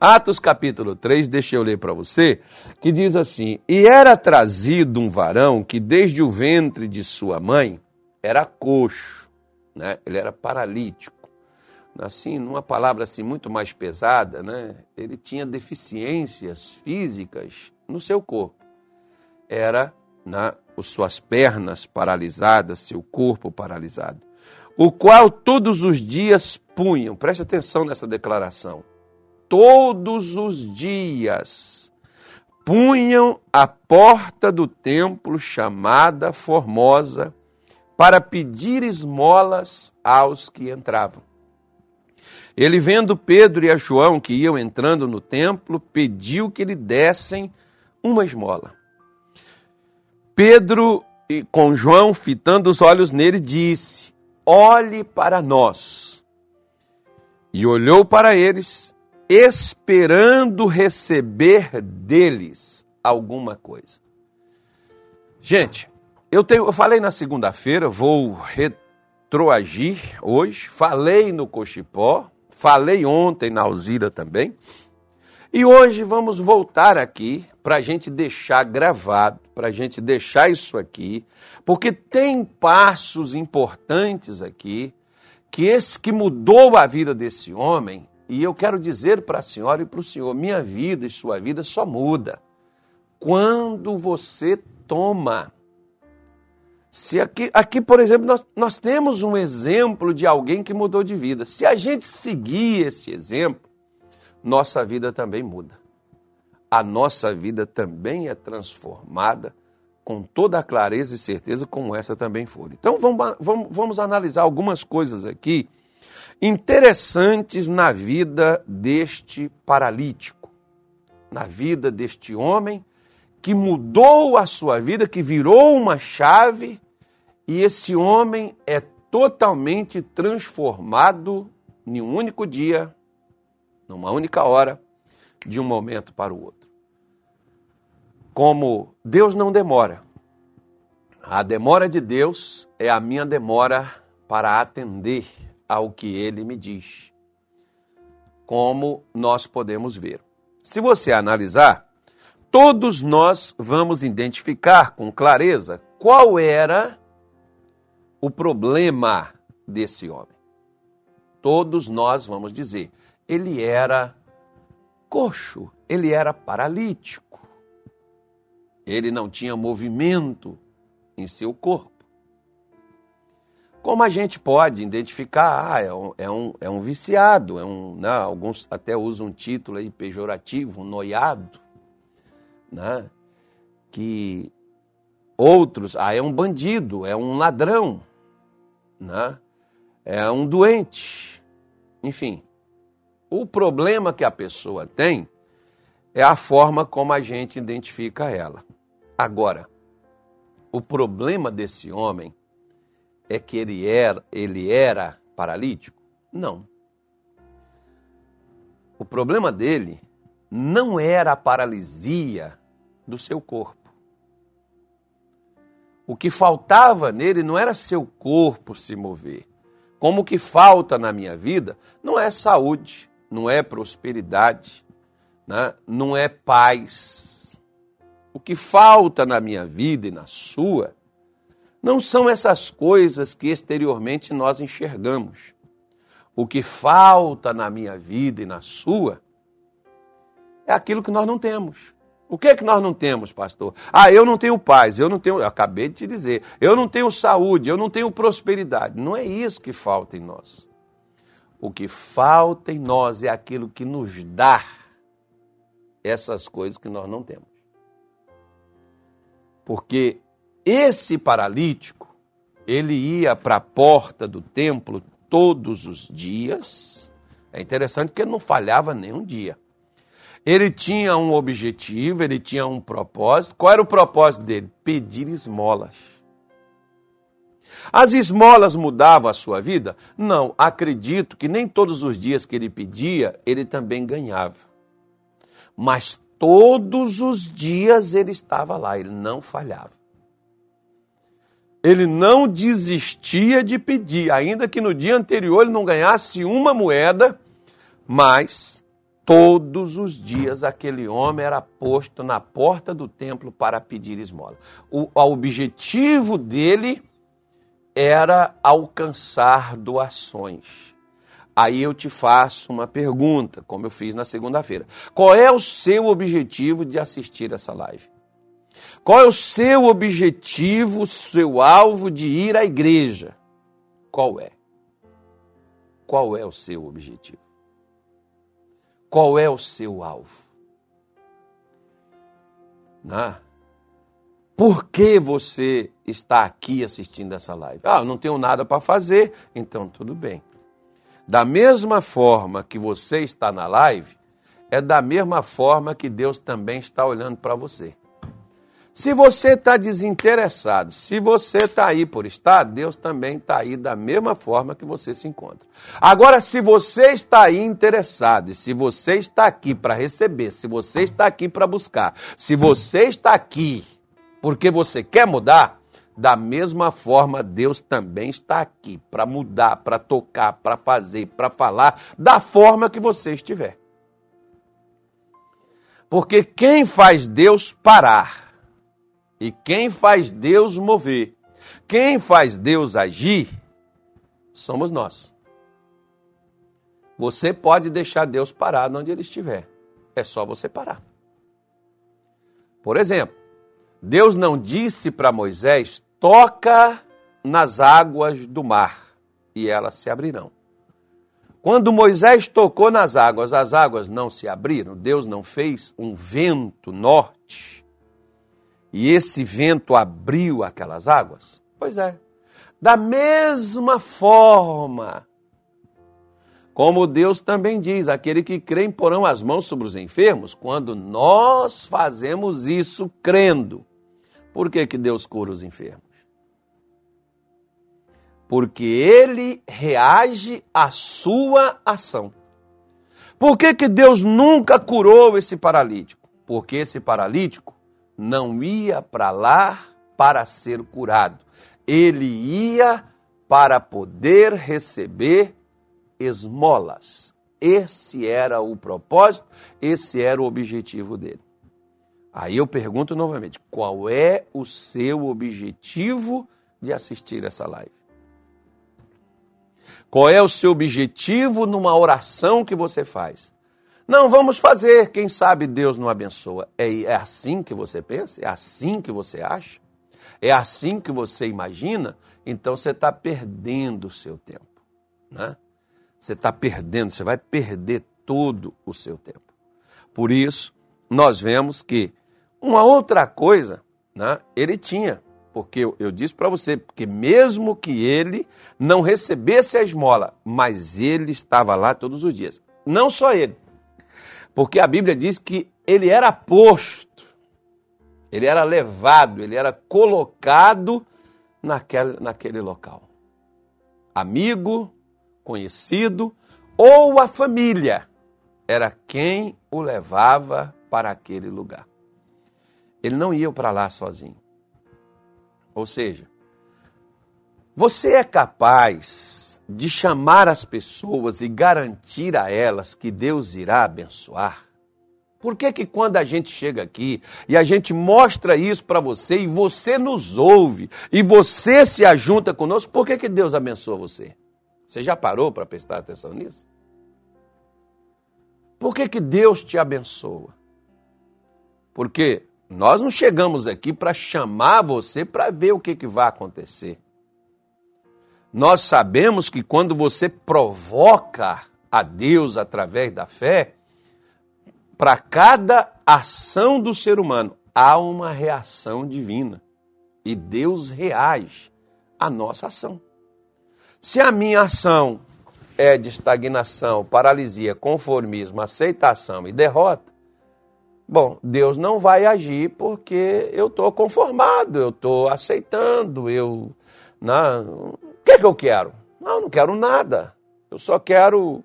Atos capítulo 3, deixa eu ler para você, que diz assim: E era trazido um varão que desde o ventre de sua mãe era coxo, né? ele era paralítico. Assim, numa palavra assim muito mais pesada, né? ele tinha deficiências físicas no seu corpo. Era né, as suas pernas paralisadas, seu corpo paralisado. O qual todos os dias punham, preste atenção nessa declaração, todos os dias punham a porta do templo chamada Formosa para pedir esmolas aos que entravam. Ele, vendo Pedro e a João que iam entrando no templo, pediu que lhe dessem uma esmola. Pedro, com João, fitando os olhos nele, disse: Olhe para nós. E olhou para eles esperando receber deles alguma coisa. Gente, eu, tenho, eu falei na segunda-feira, vou retroagir hoje, falei no Cochipó, falei ontem na Alzira também, e hoje vamos voltar aqui para a gente deixar gravado, para a gente deixar isso aqui, porque tem passos importantes aqui que esse que mudou a vida desse homem e eu quero dizer para a senhora e para o senhor: minha vida e sua vida só muda quando você toma. Se aqui, aqui por exemplo, nós, nós temos um exemplo de alguém que mudou de vida. Se a gente seguir esse exemplo, nossa vida também muda. A nossa vida também é transformada com toda a clareza e certeza como essa também foi. Então vamos, vamos, vamos analisar algumas coisas aqui interessantes na vida deste paralítico, na vida deste homem que mudou a sua vida, que virou uma chave, e esse homem é totalmente transformado em um único dia, numa única hora, de um momento para o outro. Como Deus não demora, a demora de Deus é a minha demora para atender ao que ele me diz. Como nós podemos ver. Se você analisar, todos nós vamos identificar com clareza qual era o problema desse homem. Todos nós vamos dizer, ele era coxo, ele era paralítico. Ele não tinha movimento em seu corpo. Como a gente pode identificar, ah, é um, é um, é um viciado, é um, né, alguns até usam um título aí pejorativo, um noiado, né, que outros, ah, é um bandido, é um ladrão, né, é um doente, enfim. O problema que a pessoa tem é a forma como a gente identifica ela. Agora, o problema desse homem é que ele era, ele era paralítico? Não. O problema dele não era a paralisia do seu corpo. O que faltava nele não era seu corpo se mover. Como o que falta na minha vida não é saúde, não é prosperidade, né? não é paz. O que falta na minha vida e na sua não são essas coisas que exteriormente nós enxergamos. O que falta na minha vida e na sua é aquilo que nós não temos. O que é que nós não temos, pastor? Ah, eu não tenho paz, eu não tenho, eu acabei de te dizer, eu não tenho saúde, eu não tenho prosperidade. Não é isso que falta em nós. O que falta em nós é aquilo que nos dá essas coisas que nós não temos. Porque esse paralítico, ele ia para a porta do templo todos os dias. É interessante que ele não falhava nenhum dia. Ele tinha um objetivo, ele tinha um propósito. Qual era o propósito dele? Pedir esmolas. As esmolas mudavam a sua vida? Não, acredito que nem todos os dias que ele pedia, ele também ganhava. Mas todos os dias ele estava lá, ele não falhava ele não desistia de pedir, ainda que no dia anterior ele não ganhasse uma moeda, mas Todos os dias aquele homem era posto na porta do templo para pedir esmola. O, o objetivo dele era alcançar doações. Aí eu te faço uma pergunta, como eu fiz na segunda-feira. Qual é o seu objetivo de assistir essa live? Qual é o seu objetivo, seu alvo de ir à igreja? Qual é? Qual é o seu objetivo? Qual é o seu alvo? Né? Por que você está aqui assistindo essa live? Ah, eu não tenho nada para fazer, então tudo bem. Da mesma forma que você está na live, é da mesma forma que Deus também está olhando para você. Se você está desinteressado, se você está aí por estar, Deus também está aí da mesma forma que você se encontra. Agora, se você está aí interessado, e se você está aqui para receber, se você está aqui para buscar, se você está aqui porque você quer mudar, da mesma forma Deus também está aqui para mudar, para tocar, para fazer, para falar, da forma que você estiver. Porque quem faz Deus parar, e quem faz Deus mover, quem faz Deus agir, somos nós. Você pode deixar Deus parado onde ele estiver. É só você parar. Por exemplo, Deus não disse para Moisés: toca nas águas do mar e elas se abrirão. Quando Moisés tocou nas águas, as águas não se abriram, Deus não fez um vento norte e esse vento abriu aquelas águas? Pois é. Da mesma forma, como Deus também diz, aquele que crê porão as mãos sobre os enfermos, quando nós fazemos isso crendo. Por que, que Deus cura os enfermos? Porque ele reage à sua ação. Por que, que Deus nunca curou esse paralítico? Porque esse paralítico não ia para lá para ser curado. Ele ia para poder receber esmolas. Esse era o propósito, esse era o objetivo dele. Aí eu pergunto novamente: qual é o seu objetivo de assistir essa live? Qual é o seu objetivo numa oração que você faz? Não, vamos fazer, quem sabe Deus não abençoa. É, é assim que você pensa? É assim que você acha? É assim que você imagina? Então você está perdendo o seu tempo. Né? Você está perdendo, você vai perder todo o seu tempo. Por isso, nós vemos que uma outra coisa né, ele tinha. Porque eu, eu disse para você, que mesmo que ele não recebesse a esmola, mas ele estava lá todos os dias. Não só ele, porque a Bíblia diz que ele era posto, ele era levado, ele era colocado naquele, naquele local. Amigo, conhecido ou a família era quem o levava para aquele lugar. Ele não ia para lá sozinho. Ou seja, você é capaz de chamar as pessoas e garantir a elas que Deus irá abençoar? Por que que quando a gente chega aqui e a gente mostra isso para você e você nos ouve e você se ajunta conosco, por que que Deus abençoa você? Você já parou para prestar atenção nisso? Por que que Deus te abençoa? Porque nós não chegamos aqui para chamar você para ver o que, que vai acontecer. Nós sabemos que quando você provoca a Deus através da fé, para cada ação do ser humano há uma reação divina. E Deus reage à nossa ação. Se a minha ação é de estagnação, paralisia, conformismo, aceitação e derrota, bom, Deus não vai agir porque eu estou conformado, eu estou aceitando, eu não, que, que eu quero? Não, não quero nada. Eu só quero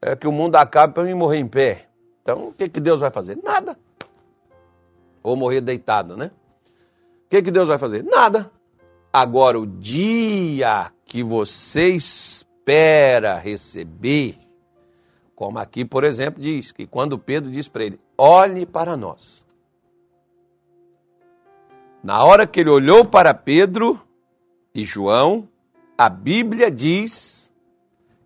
é, que o mundo acabe para mim morrer em pé. Então, o que, que Deus vai fazer? Nada. Ou morrer deitado, né? O que, que Deus vai fazer? Nada. Agora, o dia que você espera receber Como aqui, por exemplo, diz que quando Pedro diz para ele: olhe para nós. Na hora que ele olhou para Pedro e João, a Bíblia diz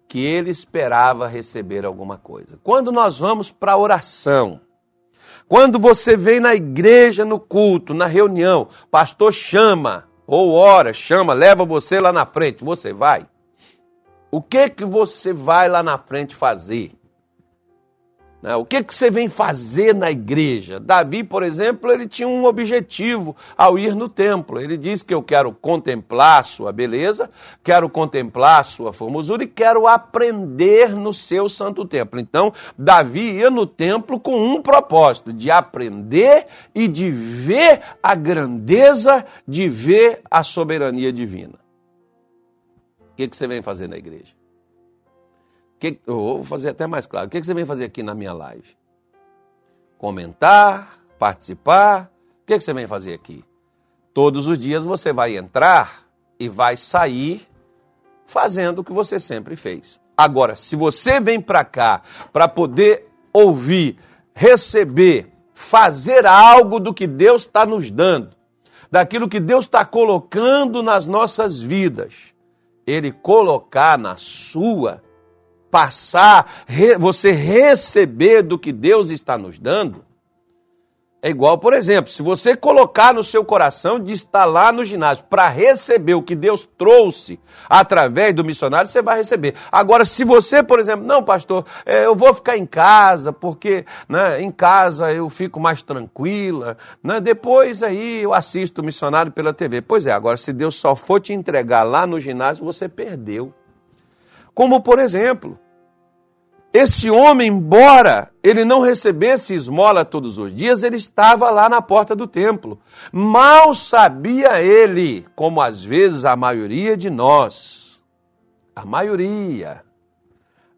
que ele esperava receber alguma coisa. Quando nós vamos para a oração, quando você vem na igreja, no culto, na reunião, pastor chama, ou ora, chama, leva você lá na frente, você vai. O que que você vai lá na frente fazer? Né? O que, que você vem fazer na igreja? Davi, por exemplo, ele tinha um objetivo ao ir no templo. Ele diz que eu quero contemplar a sua beleza, quero contemplar a sua formosura e quero aprender no seu santo templo. Então, Davi ia no templo com um propósito, de aprender e de ver a grandeza, de ver a soberania divina. O que, que você vem fazer na igreja? Que, eu vou fazer até mais claro. O que você vem fazer aqui na minha live? Comentar, participar. O que você vem fazer aqui? Todos os dias você vai entrar e vai sair fazendo o que você sempre fez. Agora, se você vem para cá para poder ouvir, receber, fazer algo do que Deus está nos dando, daquilo que Deus está colocando nas nossas vidas, Ele colocar na sua, passar, você receber do que Deus está nos dando, é igual, por exemplo, se você colocar no seu coração de estar lá no ginásio para receber o que Deus trouxe através do missionário, você vai receber. Agora, se você, por exemplo, não, pastor, é, eu vou ficar em casa, porque né, em casa eu fico mais tranquila, né, depois aí eu assisto o missionário pela TV. Pois é, agora, se Deus só for te entregar lá no ginásio, você perdeu. Como, por exemplo, esse homem, embora ele não recebesse esmola todos os dias, ele estava lá na porta do templo. Mal sabia ele, como às vezes a maioria de nós, a maioria,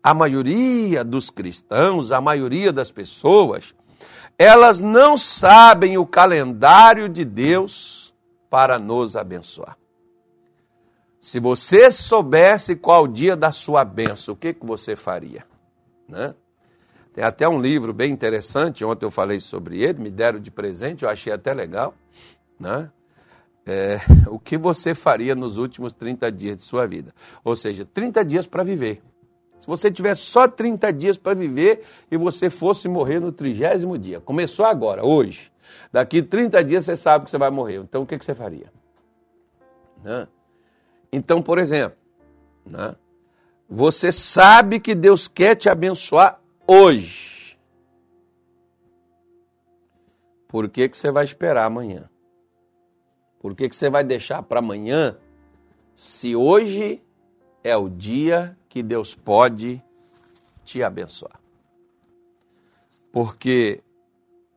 a maioria dos cristãos, a maioria das pessoas, elas não sabem o calendário de Deus para nos abençoar. Se você soubesse qual o dia da sua bênção, o que, que você faria? Né? Tem até um livro bem interessante, ontem eu falei sobre ele, me deram de presente, eu achei até legal. Né? É, o que você faria nos últimos 30 dias de sua vida? Ou seja, 30 dias para viver. Se você tivesse só 30 dias para viver e você fosse morrer no trigésimo dia, começou agora, hoje. Daqui 30 dias você sabe que você vai morrer. Então o que, que você faria? Né? Então, por exemplo, né? você sabe que Deus quer te abençoar hoje. Por que, que você vai esperar amanhã? Por que, que você vai deixar para amanhã se hoje é o dia que Deus pode te abençoar? Porque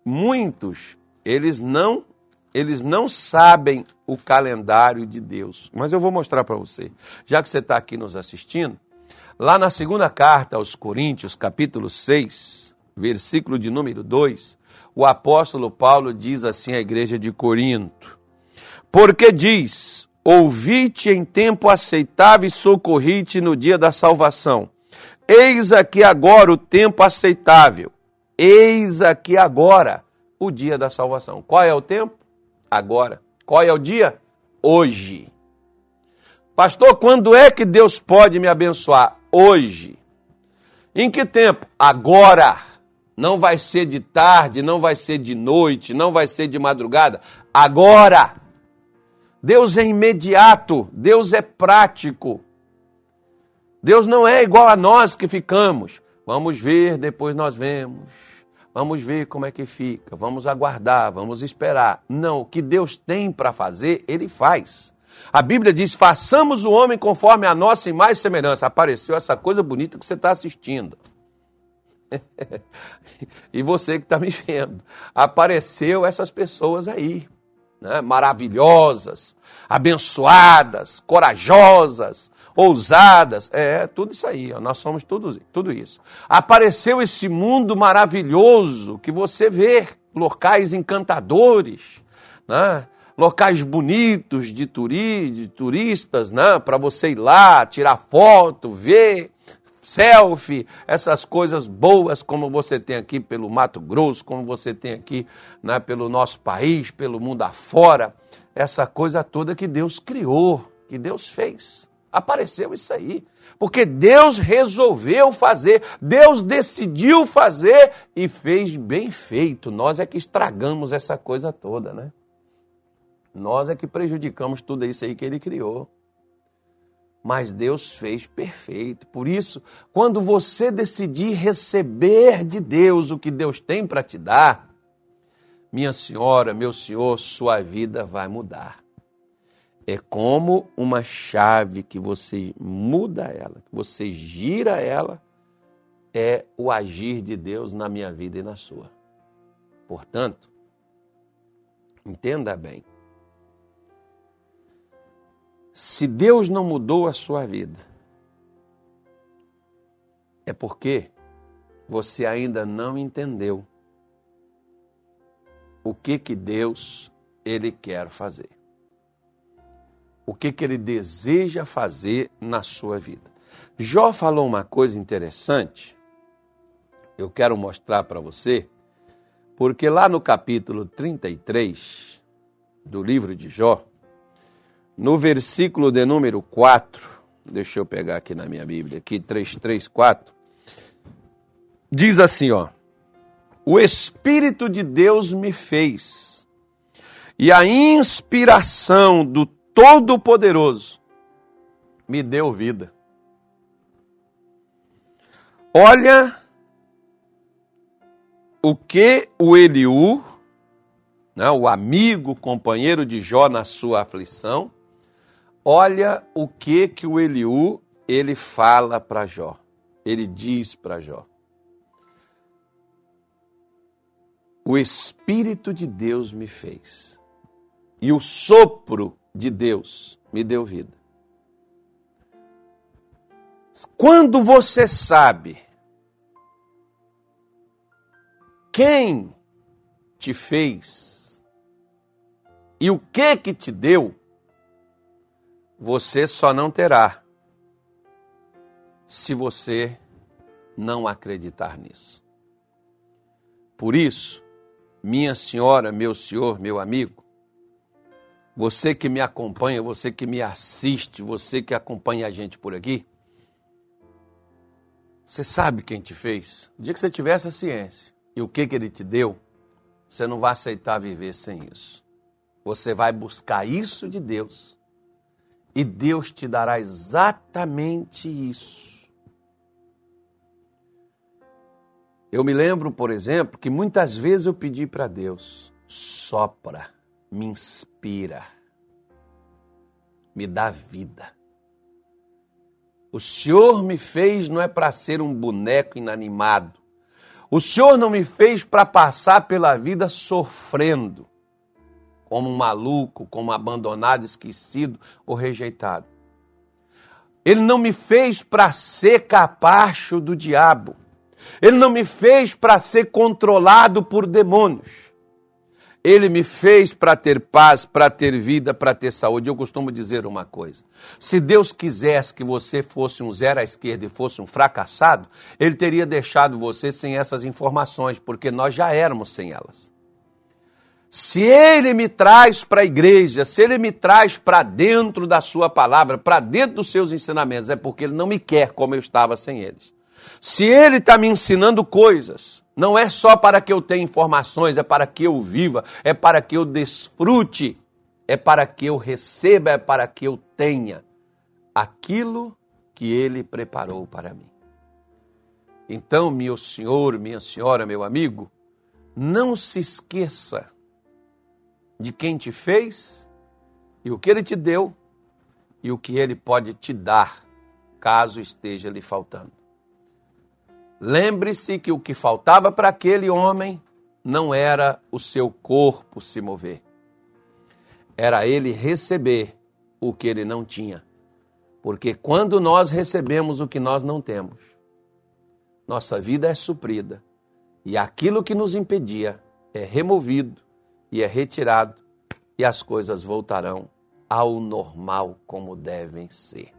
muitos, eles não eles não sabem o calendário de Deus. Mas eu vou mostrar para você. Já que você está aqui nos assistindo, lá na segunda carta aos Coríntios, capítulo 6, versículo de número 2, o apóstolo Paulo diz assim à igreja de Corinto: Porque diz: Ouvi-te em tempo aceitável e socorri-te no dia da salvação. Eis aqui agora o tempo aceitável. Eis aqui agora o dia da salvação. Qual é o tempo? Agora. Qual é o dia? Hoje. Pastor, quando é que Deus pode me abençoar? Hoje. Em que tempo? Agora. Não vai ser de tarde, não vai ser de noite, não vai ser de madrugada. Agora. Deus é imediato, Deus é prático. Deus não é igual a nós que ficamos. Vamos ver, depois nós vemos. Vamos ver como é que fica, vamos aguardar, vamos esperar. Não, o que Deus tem para fazer, Ele faz. A Bíblia diz: façamos o homem conforme a nossa e mais semelhança. Apareceu essa coisa bonita que você está assistindo. e você que está me vendo. Apareceu essas pessoas aí, né? maravilhosas, abençoadas, corajosas, ousadas, é tudo isso aí, ó, nós somos tudo, tudo isso. Apareceu esse mundo maravilhoso que você vê, locais encantadores, né? locais bonitos de, turi, de turistas, né? para você ir lá, tirar foto, ver, selfie, essas coisas boas como você tem aqui pelo Mato Grosso, como você tem aqui né, pelo nosso país, pelo mundo afora, essa coisa toda que Deus criou, que Deus fez. Apareceu isso aí. Porque Deus resolveu fazer, Deus decidiu fazer e fez bem feito. Nós é que estragamos essa coisa toda, né? Nós é que prejudicamos tudo isso aí que ele criou. Mas Deus fez perfeito. Por isso, quando você decidir receber de Deus o que Deus tem para te dar, minha senhora, meu senhor, sua vida vai mudar. É como uma chave que você muda ela, que você gira ela, é o agir de Deus na minha vida e na sua. Portanto, entenda bem. Se Deus não mudou a sua vida, é porque você ainda não entendeu o que que Deus ele quer fazer o que, que ele deseja fazer na sua vida. Jó falou uma coisa interessante, eu quero mostrar para você, porque lá no capítulo 33 do livro de Jó, no versículo de número 4, deixa eu pegar aqui na minha Bíblia, aqui 334, diz assim, ó: O espírito de Deus me fez, e a inspiração do Todo-Poderoso me deu vida. Olha o que o Eliú, né, o amigo, companheiro de Jó na sua aflição, olha o que que o Eliú ele fala para Jó. Ele diz para Jó: O Espírito de Deus me fez, e o sopro de Deus me deu vida. Quando você sabe quem te fez e o que que te deu, você só não terá se você não acreditar nisso. Por isso, minha senhora, meu senhor, meu amigo, você que me acompanha, você que me assiste, você que acompanha a gente por aqui, você sabe quem te fez. O dia que você tiver essa ciência e o que, que ele te deu, você não vai aceitar viver sem isso. Você vai buscar isso de Deus e Deus te dará exatamente isso. Eu me lembro, por exemplo, que muitas vezes eu pedi para Deus: sopra me inspira, me dá vida. O Senhor me fez não é para ser um boneco inanimado. O Senhor não me fez para passar pela vida sofrendo, como um maluco, como abandonado, esquecido ou rejeitado. Ele não me fez para ser capacho do diabo. Ele não me fez para ser controlado por demônios. Ele me fez para ter paz, para ter vida, para ter saúde. Eu costumo dizer uma coisa: se Deus quisesse que você fosse um zero à esquerda e fosse um fracassado, Ele teria deixado você sem essas informações, porque nós já éramos sem elas. Se Ele me traz para a igreja, se Ele me traz para dentro da Sua palavra, para dentro dos seus ensinamentos, é porque Ele não me quer como eu estava sem eles. Se Ele está me ensinando coisas, não é só para que eu tenha informações, é para que eu viva, é para que eu desfrute, é para que eu receba, é para que eu tenha aquilo que Ele preparou para mim. Então, meu senhor, minha senhora, meu amigo, não se esqueça de quem te fez e o que Ele te deu e o que Ele pode te dar, caso esteja lhe faltando. Lembre-se que o que faltava para aquele homem não era o seu corpo se mover, era ele receber o que ele não tinha. Porque quando nós recebemos o que nós não temos, nossa vida é suprida e aquilo que nos impedia é removido e é retirado e as coisas voltarão ao normal como devem ser.